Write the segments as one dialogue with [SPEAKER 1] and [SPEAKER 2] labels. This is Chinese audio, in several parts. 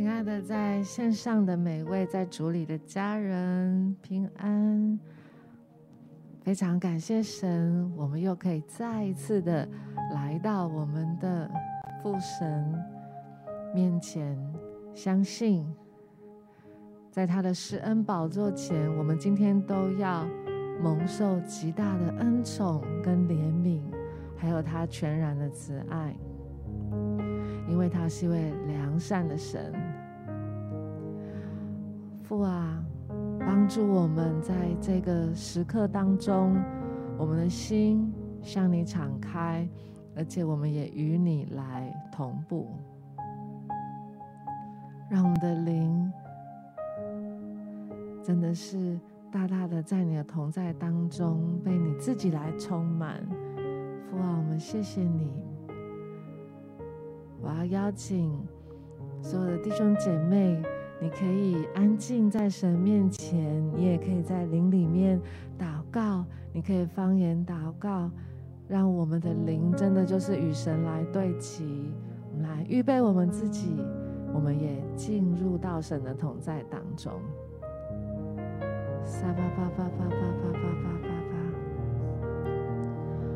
[SPEAKER 1] 亲爱的，在线上的每位在主里的家人平安，非常感谢神，我们又可以再一次的来到我们的父神面前，相信在他的施恩宝座前，我们今天都要蒙受极大的恩宠跟怜悯，还有他全然的慈爱。因为他是一位良善的神，父啊，帮助我们在这个时刻当中，我们的心向你敞开，而且我们也与你来同步，让我们的灵真的是大大的在你的同在当中被你自己来充满。父啊，我们谢谢你。我要邀请所有的弟兄姐妹，你可以安静在神面前，你也可以在灵里面祷告，你可以方言祷告，让我们的灵真的就是与神来对齐，我们来预备我们自己，我们也进入到神的同在当中。沙巴巴巴巴巴巴巴巴巴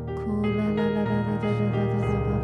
[SPEAKER 1] 巴，哭啦啦啦啦啦啦啦啦。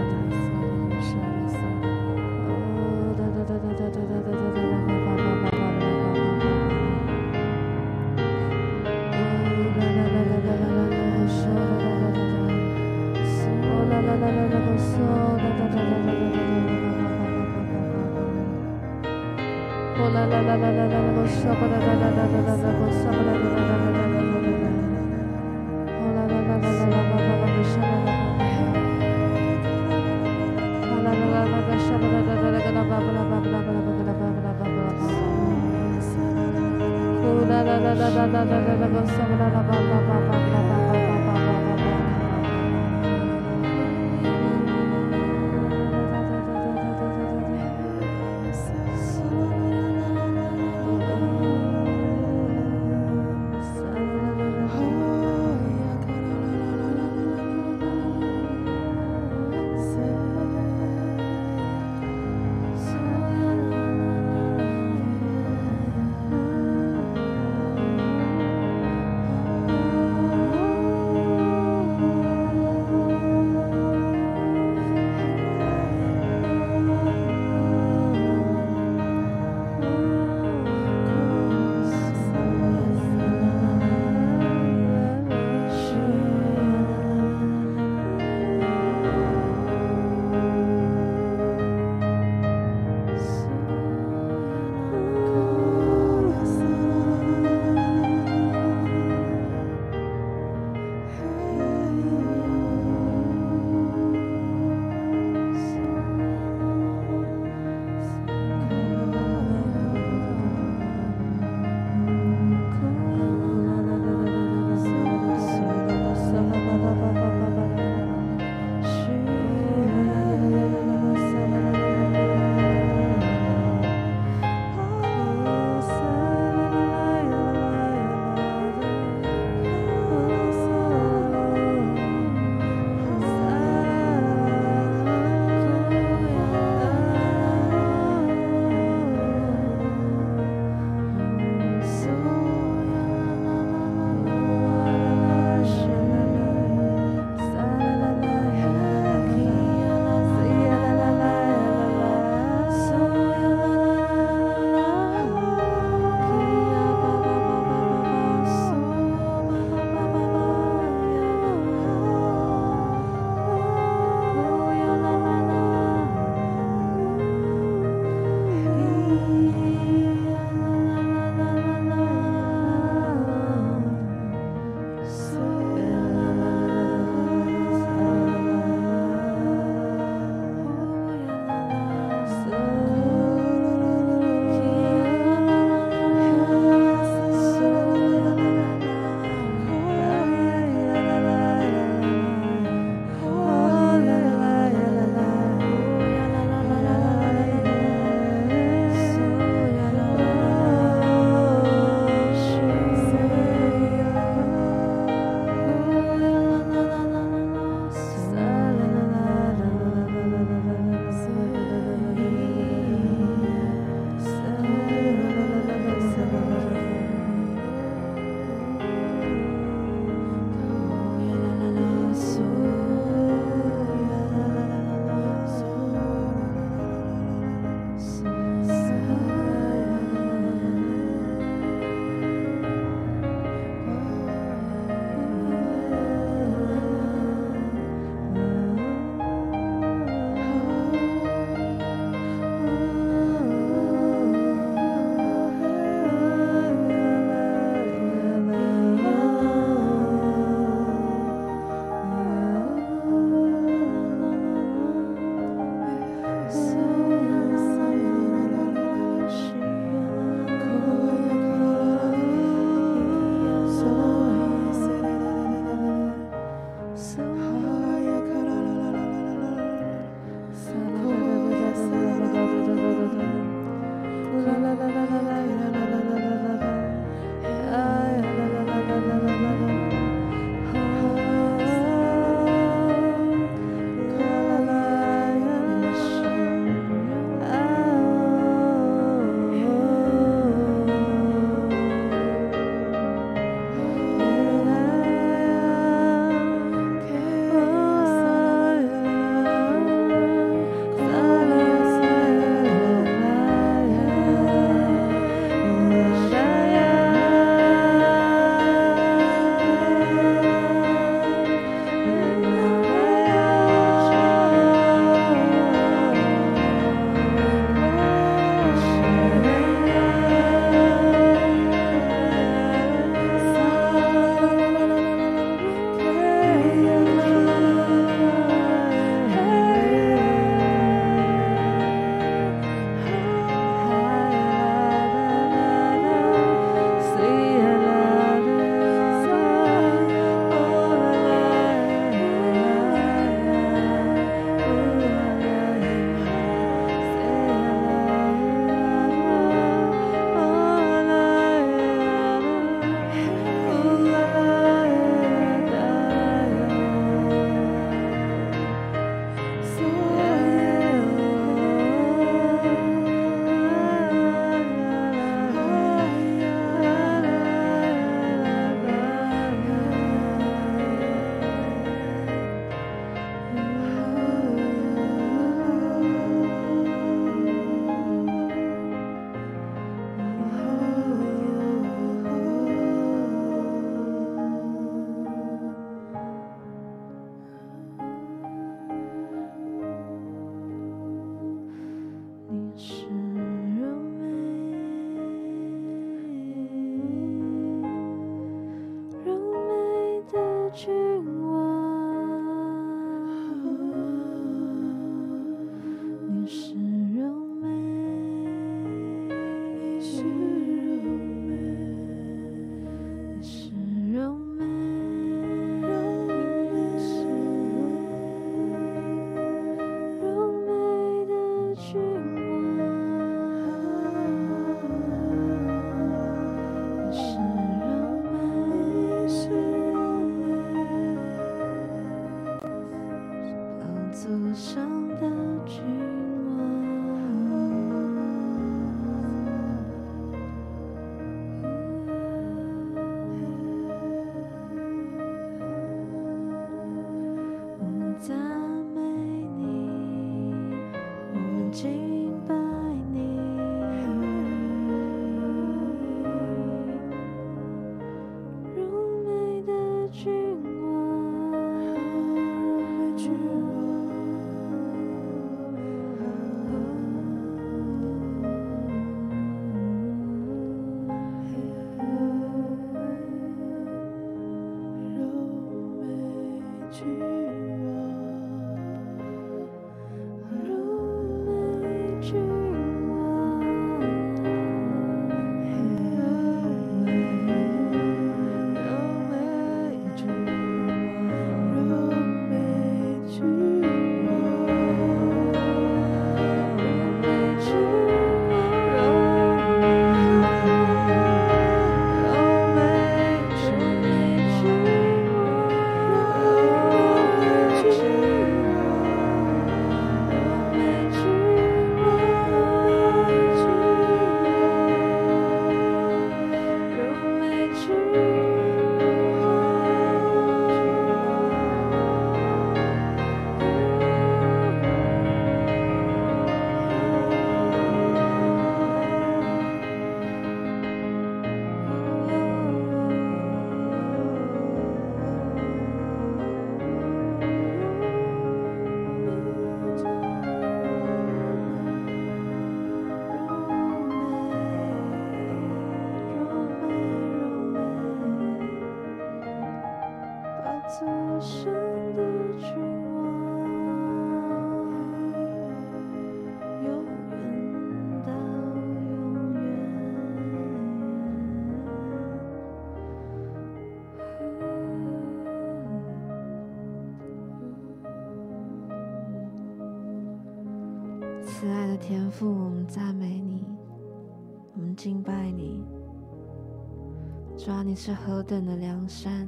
[SPEAKER 2] 主啊，你是何等的良善，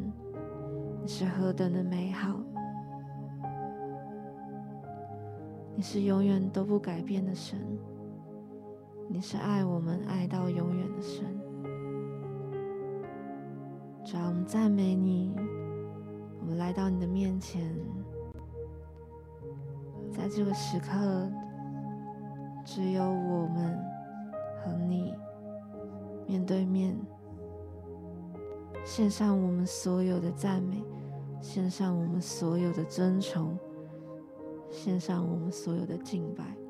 [SPEAKER 2] 你是何等的美好，你是永远都不改变的神，你是爱我们爱到永远的神。主啊，我们赞美你，我们来到你的面前，在这个时刻。只有我们和你面对面，献上我们所有的赞美，献上我们所有的尊崇，献上我们所有的敬拜。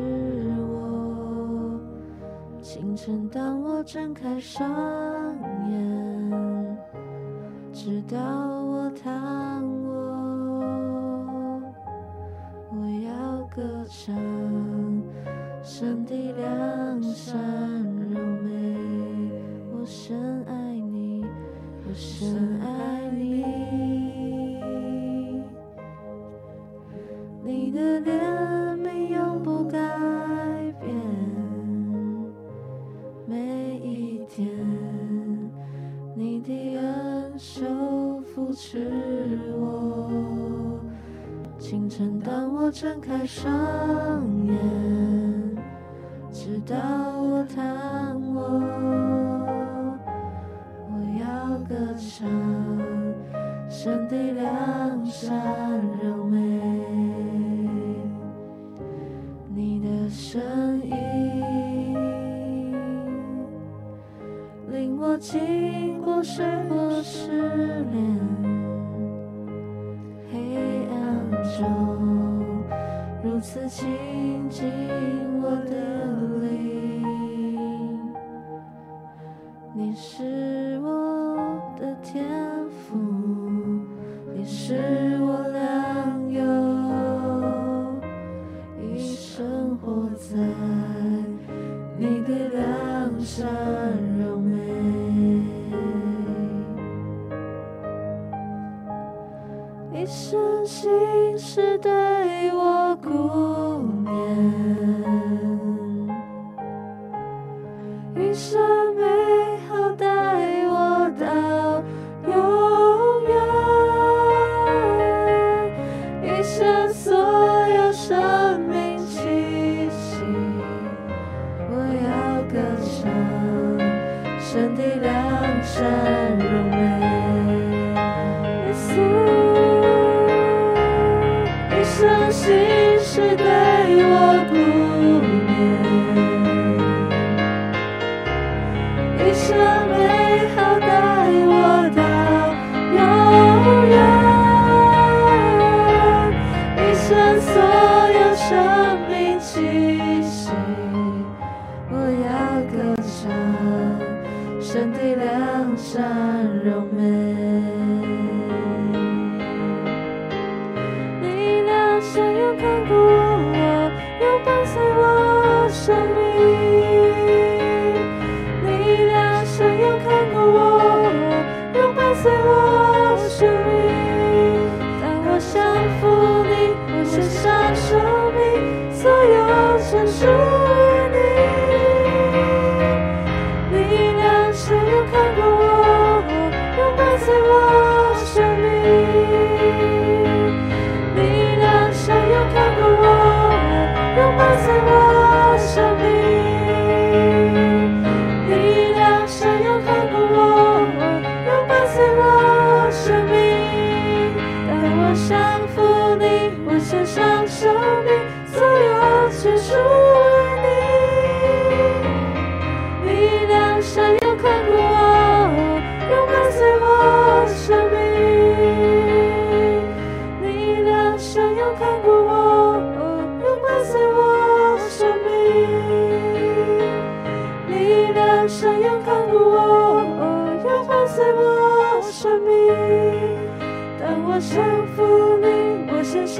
[SPEAKER 2] 是我。清晨，当我睁开双眼，直到我躺卧。我要歌唱，神的良善柔美，我深爱你，我深爱你。你的脸扶持我。清晨，当我睁开双眼，直到我躺卧，我要歌唱，神的良善柔美，你的声音令我经过水或试炼。中如此亲近我的灵，你是一生心事对我顾念，一生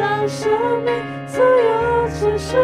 [SPEAKER 2] 上生命，所有结束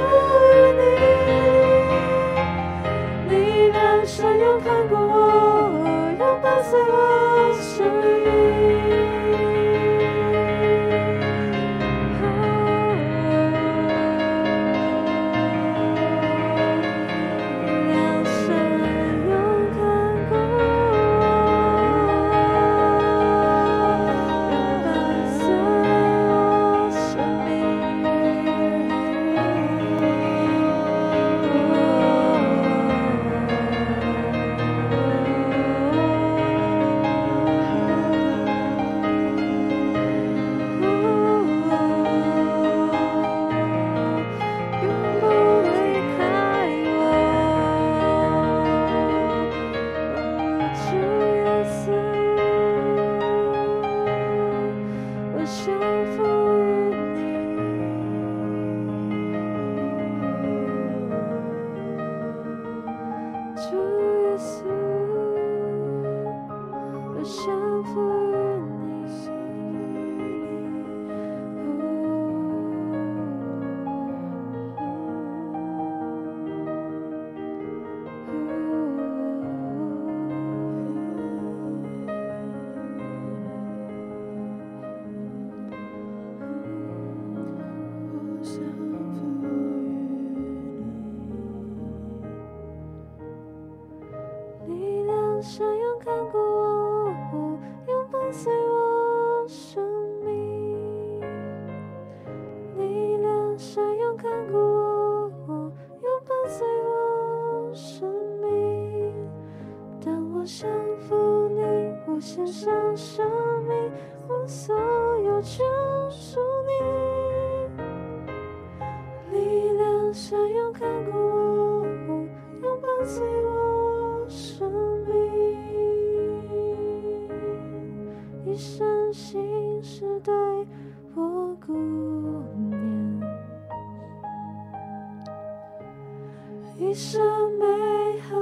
[SPEAKER 2] 献上生命，我所有救赎你，力量像勇敢过我，拥伴随我生命，一生心事对我顾念，一生美好。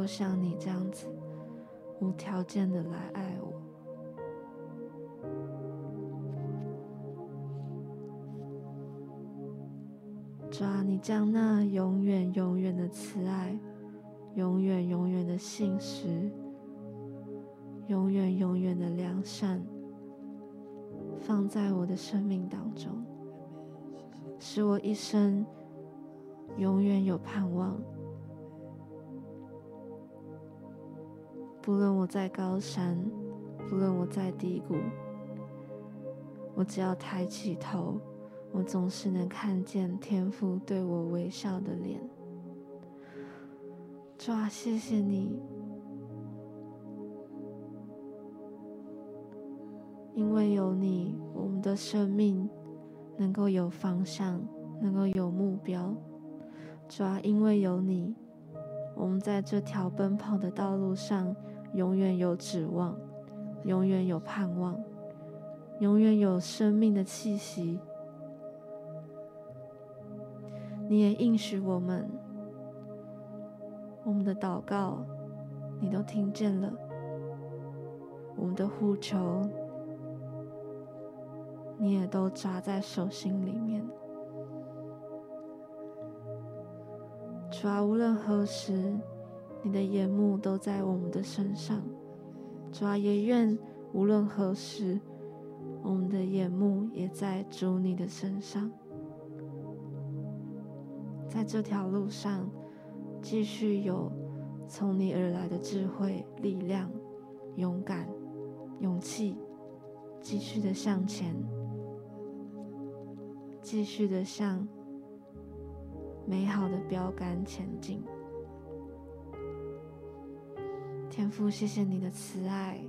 [SPEAKER 2] 够像你这样子无条件的来爱我。主啊，你将那永远永远的慈爱。永远永远的信实，永远永远的良善，放在我的生命当中，使我一生永远有盼望。不论我在高山，不论我在低谷，我只要抬起头，我总是能看见天父对我微笑的脸。主啊，谢谢你，因为有你，我们的生命能够有方向，能够有目标。主啊，因为有你，我们在这条奔跑的道路上永远有指望，永远有盼望，永远有生命的气息。你也应许我们。我们的祷告，你都听见了；我们的呼求，你也都抓在手心里面。主啊，无论何时，你的眼目都在我们的身上。主啊，也愿无论何时，我们的眼目也在主你的身上。在这条路上。继续有从你而来的智慧、力量、勇敢、勇气，继续的向前，继续的向美好的标杆前进。天父，谢谢你的慈爱，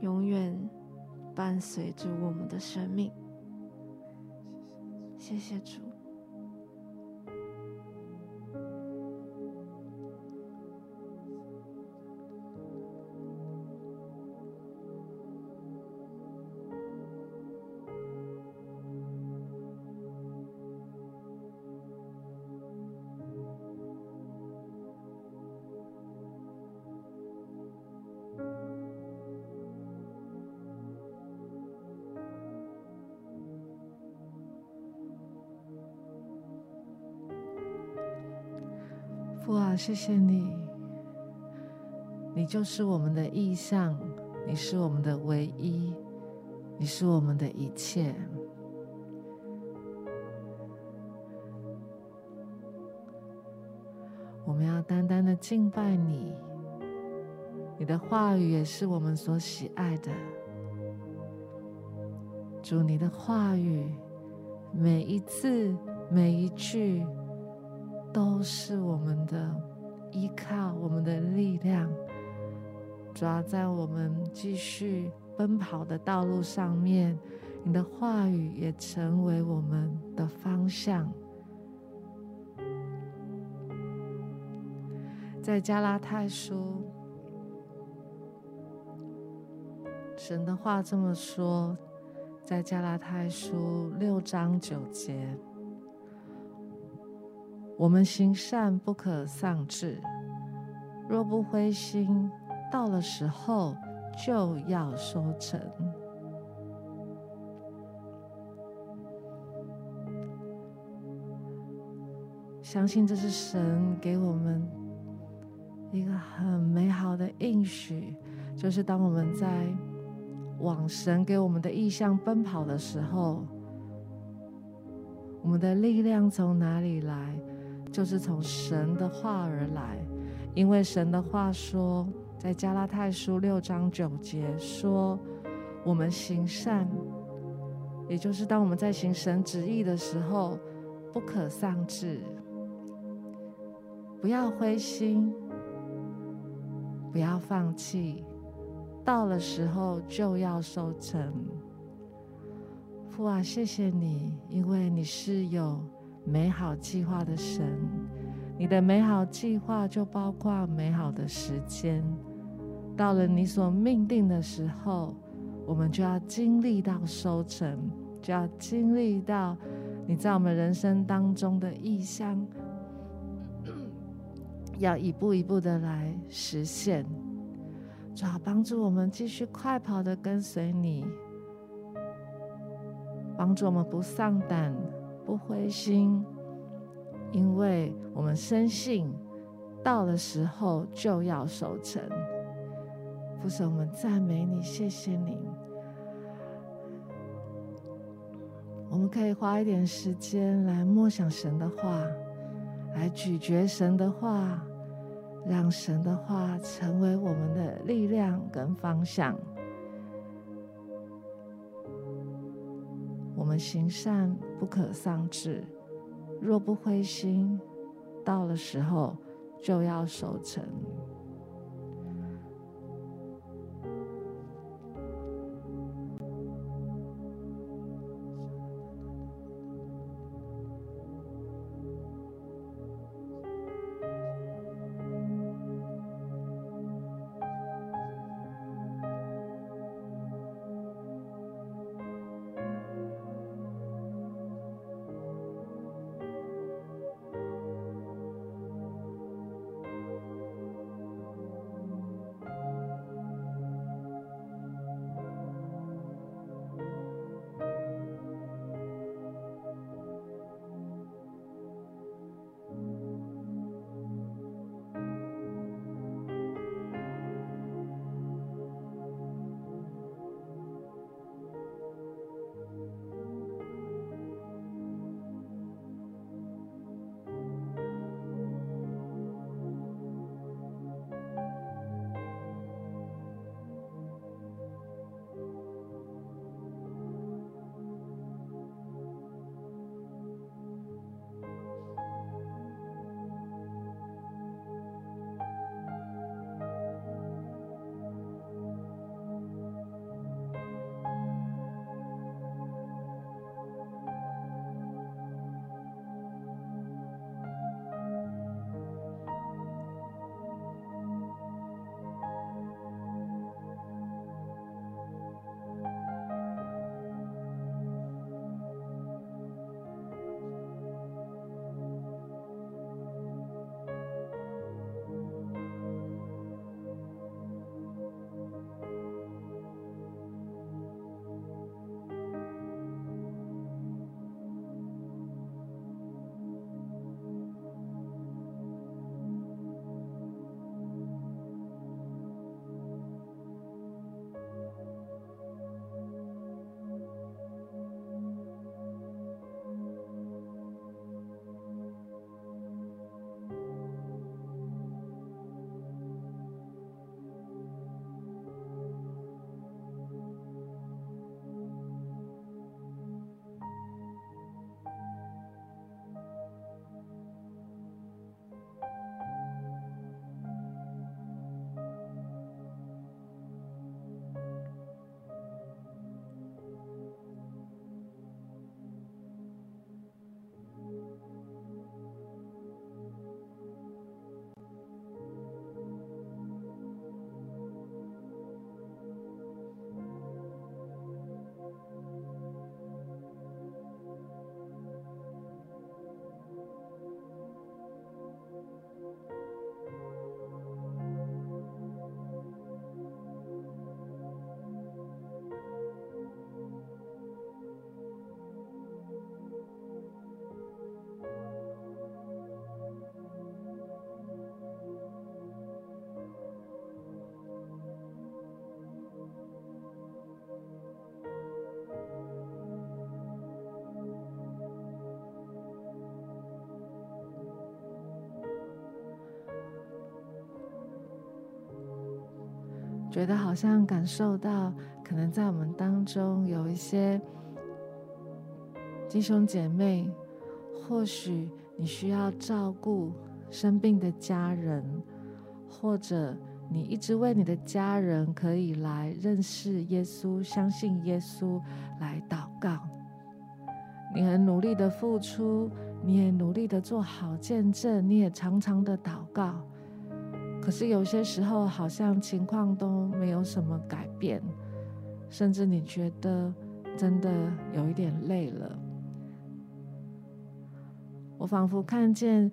[SPEAKER 2] 永远伴随着我们的生命。谢谢主。
[SPEAKER 1] 谢谢你，你就是我们的意象，你是我们的唯一，你是我们的一切。我们要单单的敬拜你，你的话语也是我们所喜爱的。主，你的话语，每一字每一句。都是我们的依靠，我们的力量，主要在我们继续奔跑的道路上面，你的话语也成为我们的方向。在加拉太书，神的话这么说，在加拉太书六章九节，我们行善不可丧志，若不灰心，到了时候就要收成。相信这是神给我们。一个很美好的应许，就是当我们在往神给我们的意向奔跑的时候，我们的力量从哪里来？就是从神的话而来。因为神的话说，在加拉太书六章九节说：“我们行善，也就是当我们在行神旨意的时候，不可丧志，不要灰心。”不要放弃，到了时候就要收成。父啊，谢谢你，因为你是有美好计划的神。你的美好计划就包括美好的时间。到了你所命定的时候，我们就要经历到收成，就要经历到你在我们人生当中的意象。要一步一步的来实现，主要帮助我们继续快跑的跟随你，帮助我们不丧胆、不灰心，因为我们深信到了时候就要收成。父神，我们赞美你，谢谢你。我们可以花一点时间来默想神的话。来咀嚼神的话，让神的话成为我们的力量跟方向。我们行善不可丧志，若不灰心，到了时候就要守成。觉得好像感受到，可能在我们当中有一些弟兄姐妹，或许你需要照顾生病的家人，或者你一直为你的家人可以来认识耶稣、相信耶稣来祷告。你很努力的付出，你也努力的做好见证，你也常常的祷告。可是有些时候，好像情况都没有什么改变，甚至你觉得真的有一点累了。我仿佛看见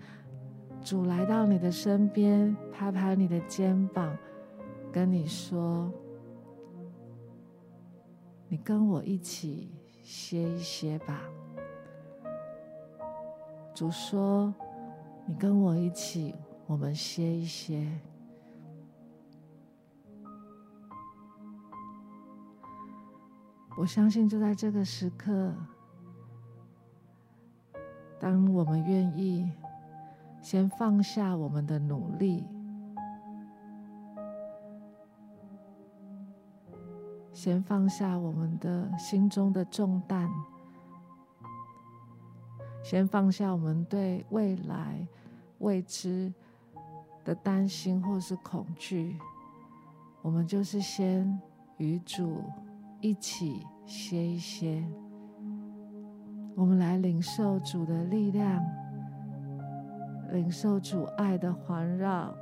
[SPEAKER 1] 主来到你的身边，拍拍你的肩膀，跟你说：“你跟我一起歇一歇吧。”主说：“你跟我一起。”我们歇一歇。我相信，就在这个时刻，当我们愿意先放下我们的努力，先放下我们的心中的重担，先放下我们对未来未知。的担心或是恐惧，我们就是先与主一起歇一歇。我们来领受主的力量，领受主爱的环绕，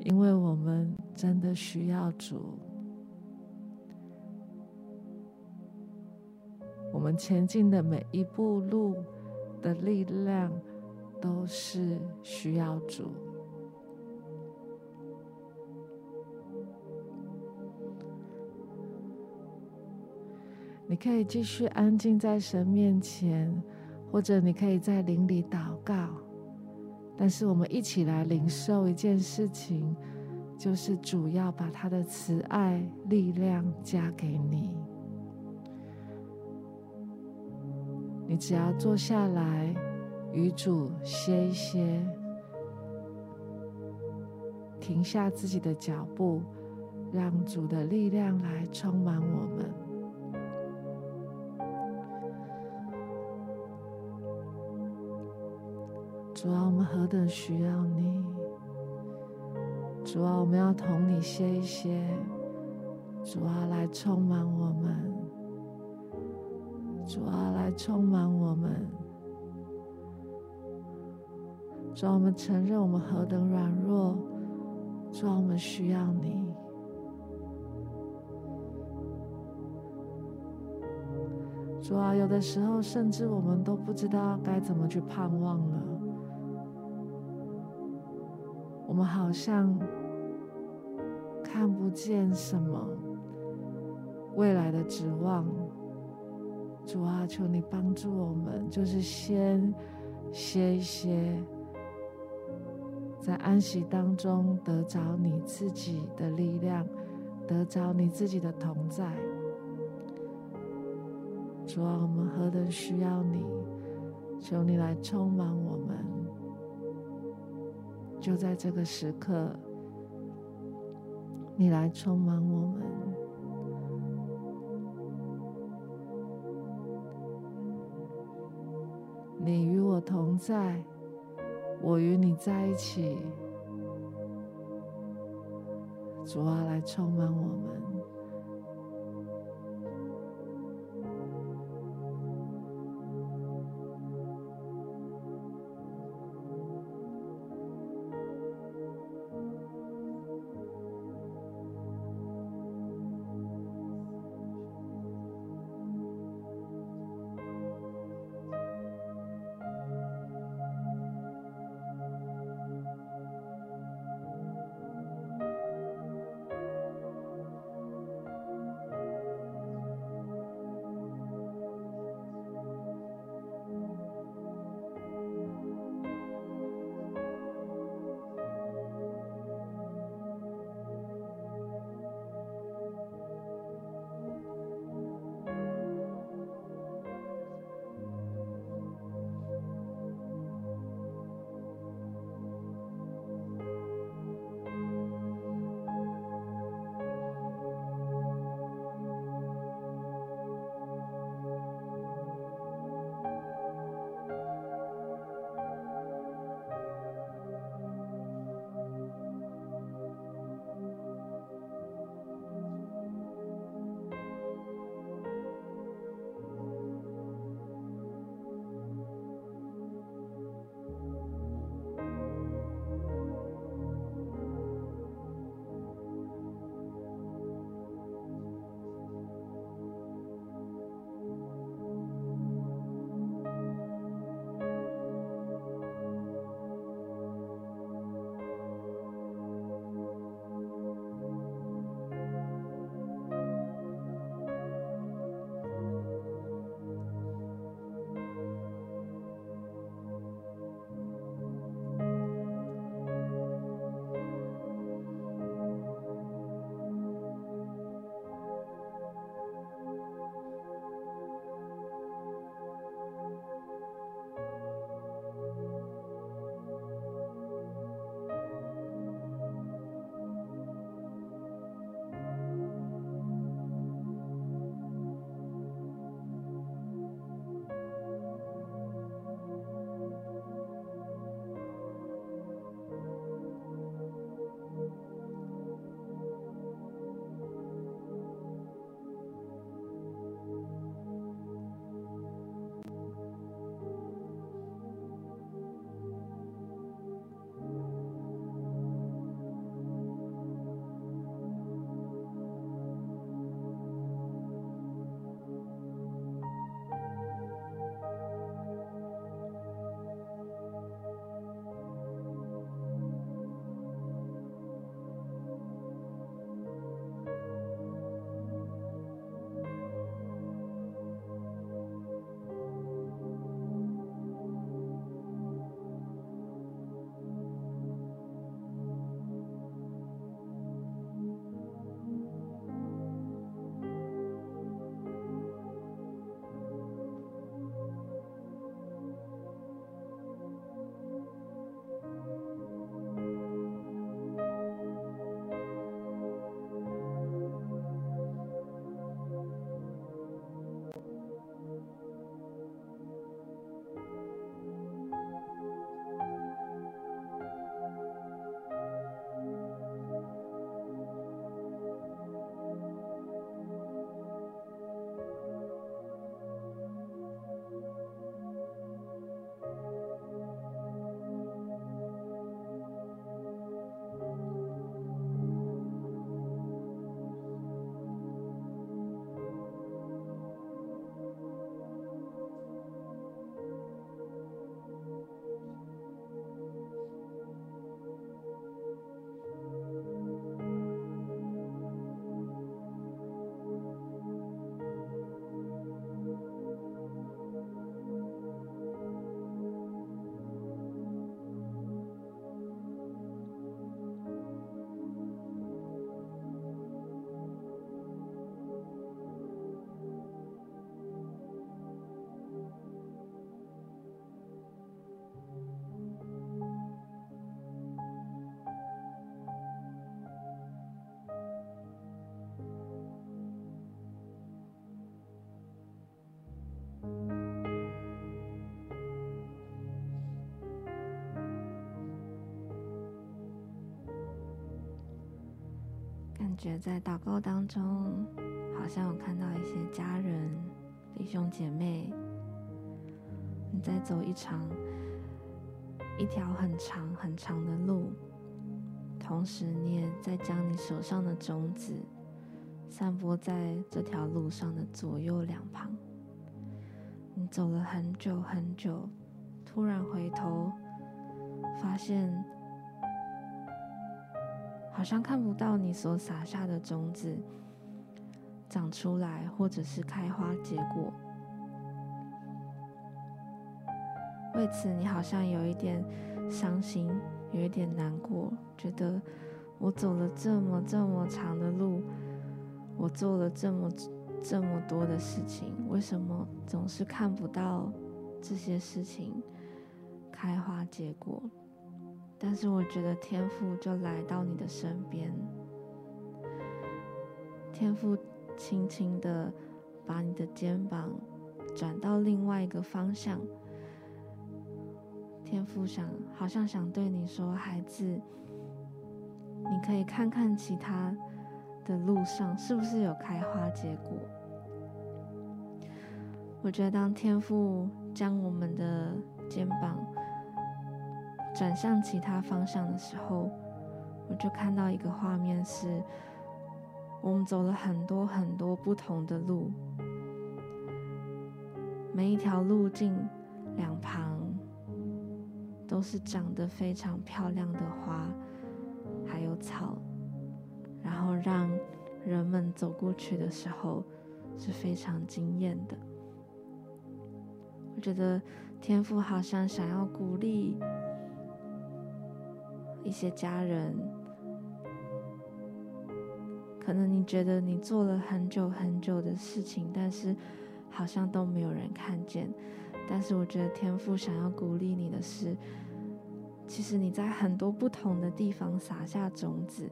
[SPEAKER 1] 因为我们真的需要主。我们前进的每一步路的力量。都是需要主。你可以继续安静在神面前，或者你可以在灵里祷告。但是我们一起来领受一件事情，就是主要把他的慈爱力量加给你。你只要坐下来。与主歇一歇，停下自己的脚步，让主的力量来充满我们。主啊，我们何等需要你！主啊，我们要同你歇一歇。主啊，来充满我们。主啊，来充满我们。主啊，我们承认我们何等软弱，主啊，我们需要你。主啊，有的时候甚至我们都不知道该怎么去盼望了。我们好像看不见什么未来的指望。主啊，求你帮助我们，就是先歇一歇。在安息当中得着你自己的力量，得着你自己的同在。主啊，我们何等需要你！求你来充满我们。就在这个时刻，你来充满我们。你与我同在。我与你在一起，主啊，来充满我
[SPEAKER 2] 们。觉在祷告当中，好像有看到一些家人、弟兄姐妹，你在走一场一条很长很长的路，同时你也在将你手上的种子散播在这条路上的左右两旁。你走了很久很久，突然回头，发现。好像看不到你所撒下的种子长出来，或者是开花结果。为此，你好像有一点伤心，有一点难过，觉得我走了这么这么长的路，我做了这么这么多的事情，为什么总是看不到这些事情开花结果？但是我觉得天父就来到你的身边，天父轻轻的把你的肩膀转到另外一个方向，天父想，好像想对你说，孩子，你可以看看其他的路上是不是有开花结果。我觉得当天父将我们的肩膀。转向其他方向的时候，我就看到一个画面是，我们走了很多很多不同的路，每一条路径两旁都是长得非常漂亮的花，还有草，然后让人们走过去的时候是非常惊艳的。我觉得天赋好像想要鼓励。一些家人，可能你觉得你做了很久很久的事情，但是好像都没有人看见。但是我觉得天父想要鼓励你的是，其实你在很多不同的地方撒下种子，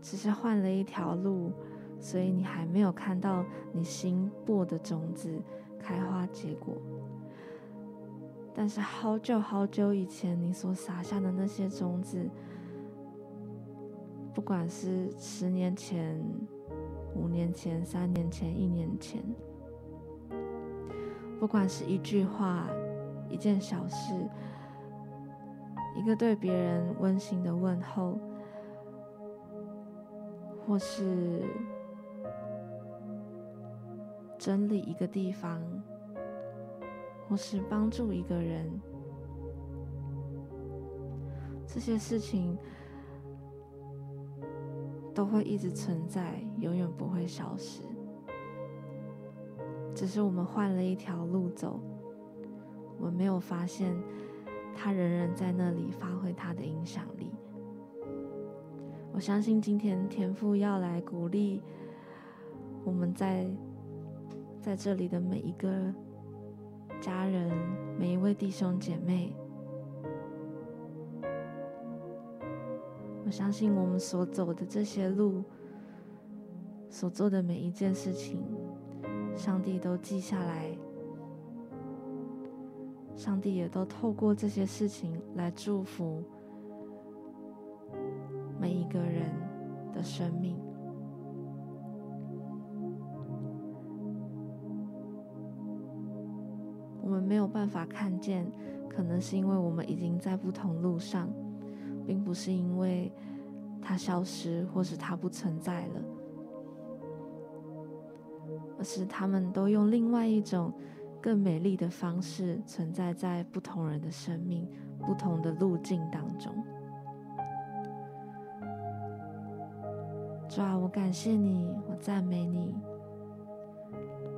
[SPEAKER 2] 只是换了一条路，所以你还没有看到你新播的种子开花结果。但是好久好久以前，你所撒下的那些种子，不管是十年前、五年前、三年前、一年前，不管是一句话、一件小事、一个对别人温馨的问候，或是整理一个地方。或是帮助一个人，这些事情都会一直存在，永远不会消失。只是我们换了一条路走，我们没有发现，他仍然在那里发挥他的影响力。我相信今天天父要来鼓励我们在在这里的每一个。家人，每一位弟兄姐妹，我相信我们所走的这些路，所做的每一件事情，上帝都记下来，上帝也都透过这些事情来祝福每一个人的生命。我们没有办法看见，可能是因为我们已经在不同路上，并不是因为它消失或是它不存在了，而是他们都用另外一种更美丽的方式存在在不同人的生命、不同的路径当中。主啊，我感谢你，我赞美你。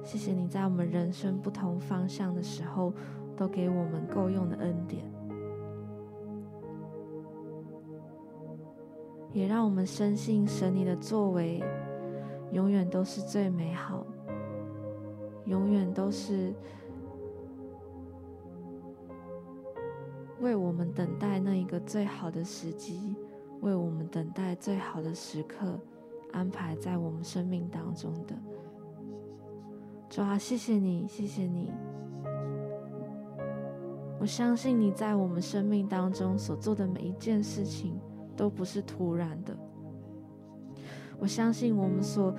[SPEAKER 2] 谢谢你在我们人生不同方向的时候，都给我们够用的恩典，也让我们深信神你的作为永远都是最美好，永远都是为我们等待那一个最好的时机，为我们等待最好的时刻，安排在我们生命当中的。主啊，谢谢你，谢谢你。我相信你在我们生命当中所做的每一件事情，都不是突然的。我相信我们所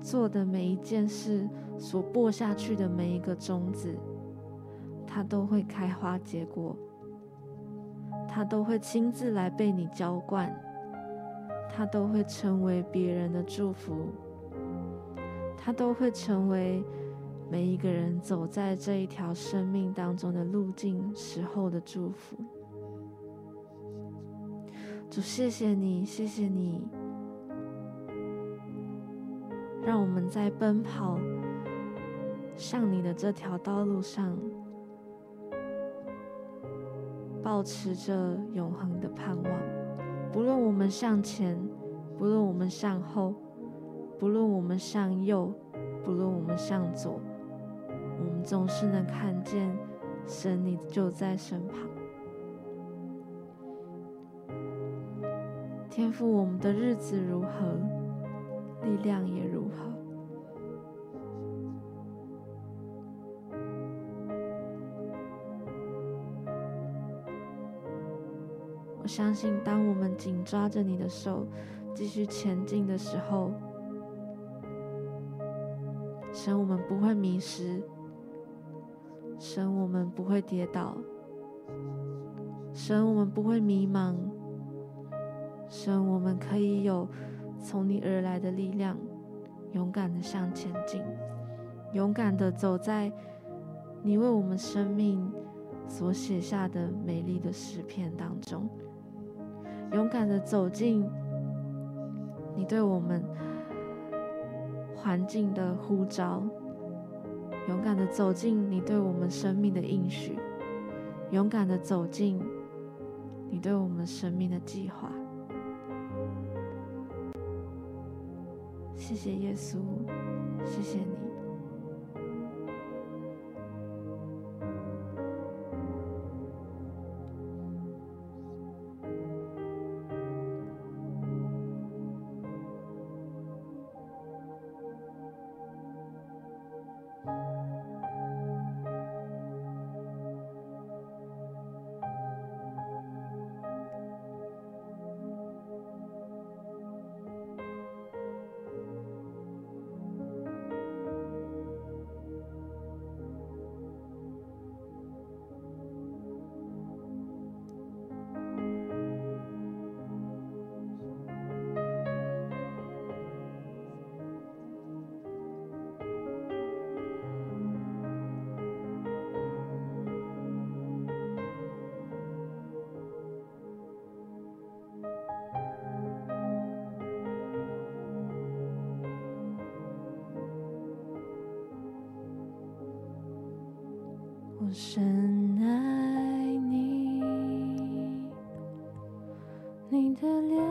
[SPEAKER 2] 做的每一件事，所播下去的每一个种子，它都会开花结果，它都会亲自来被你浇灌，它都会成为别人的祝福，它都会成为每一个人走在这一条生命当中的路径时候的祝福。主，谢谢你，谢谢你。让我们在奔跑向你的这条道路上，保持着永恒的盼望。不论我们向前，不论我们向后，不论我们向右，不论我们向左，总是能看见神，你就在身旁。天父，我们的日子如何？力量也如何？我相信，当我们紧抓着你的手，继续前进的时候，神，我们不会迷失；神，我们不会跌倒；神，我们不会迷茫；神，我们可以有。从你而来的力量，勇敢的向前进，勇敢的走在你为我们生命所写下的美丽的诗篇当中，勇敢的走进你对我们环境的呼召，勇敢的走进你对我们生命的应许，勇敢的走进你对我们生命的计划。谢谢耶稣，谢谢你。深爱你，你的脸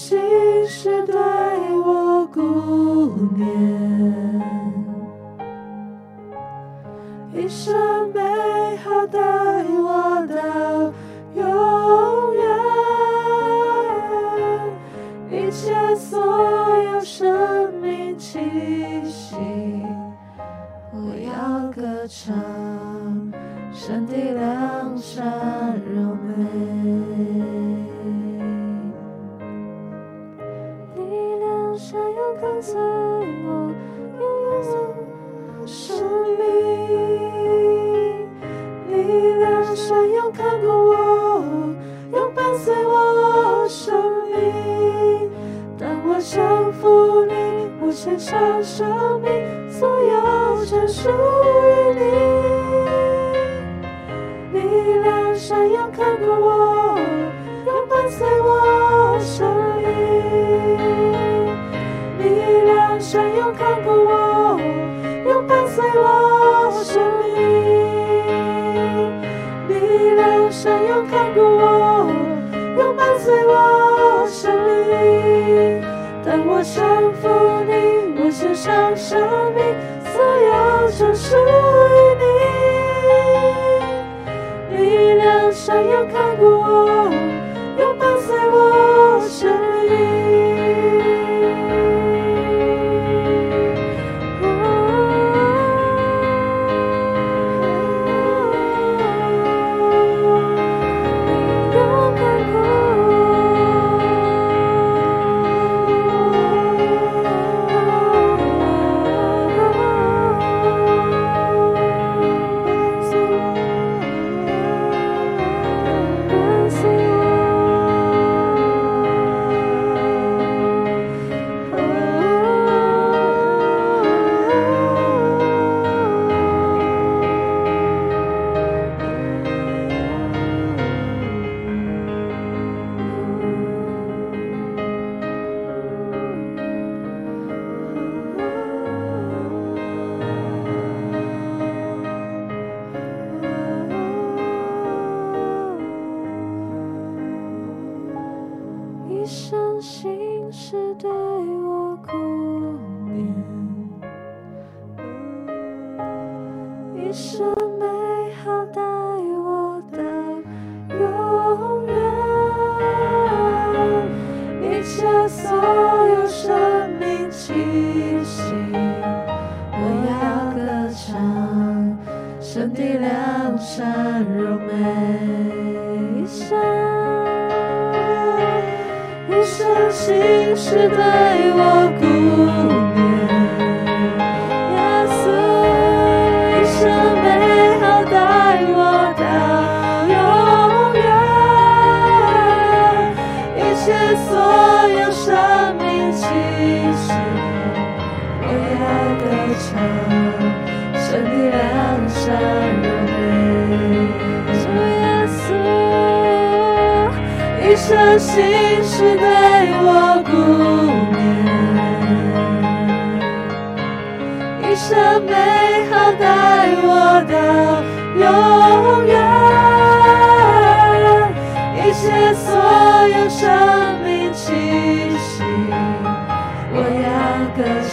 [SPEAKER 2] 心事对我顾念。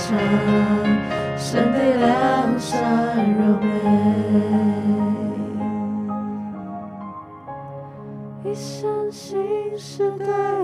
[SPEAKER 2] 山神的梁山柔一生心事对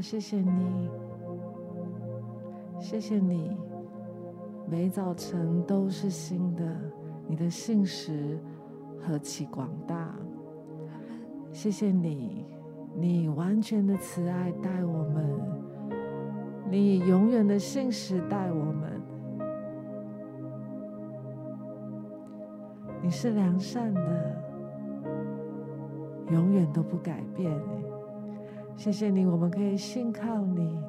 [SPEAKER 2] 谢谢你，谢谢你。
[SPEAKER 1] 每早晨都是新的，你的信实何其广大。谢谢你，你完全的慈爱待我们，你永远的信实待我们。你是良善的，永远都不改变。谢谢你，我们可以信靠你，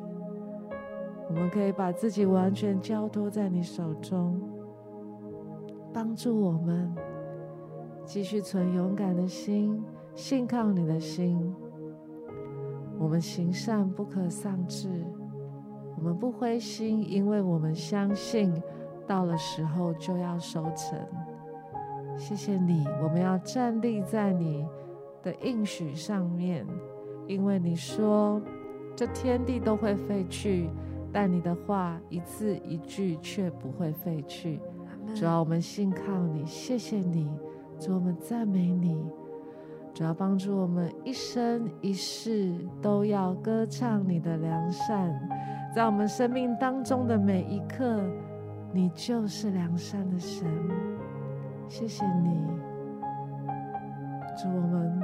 [SPEAKER 1] 我们可以把自己完全交托在你手中，帮助我们继续存勇敢的心，信靠你的心。我们行善不可丧志，我们不灰心，因为我们相信到了时候就要收成。谢谢你，我们要站立在你的应许上面。因为你说，这天地都会废去，但你的话一字一句却不会废去。主要我们信靠你，谢谢你，主我们赞美你，主要帮助我们一生一世都要歌唱你的良善，在我们生命当中的每一刻，你就是良善的神。谢谢你，主我们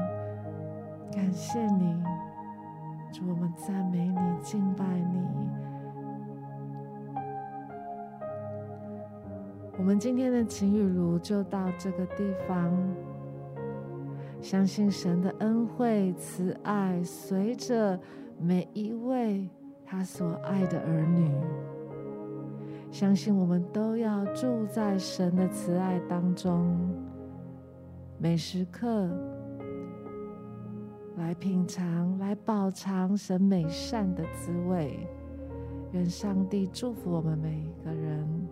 [SPEAKER 1] 感谢你。主，我们赞美你，敬拜你。我们今天的晴雨如就到这个地方。相信神的恩惠慈爱，随着每一位他所爱的儿女。相信我们都要住在神的慈爱当中，每时刻。来品尝，来饱尝审美善的滋味。愿上帝祝福我们每一个人。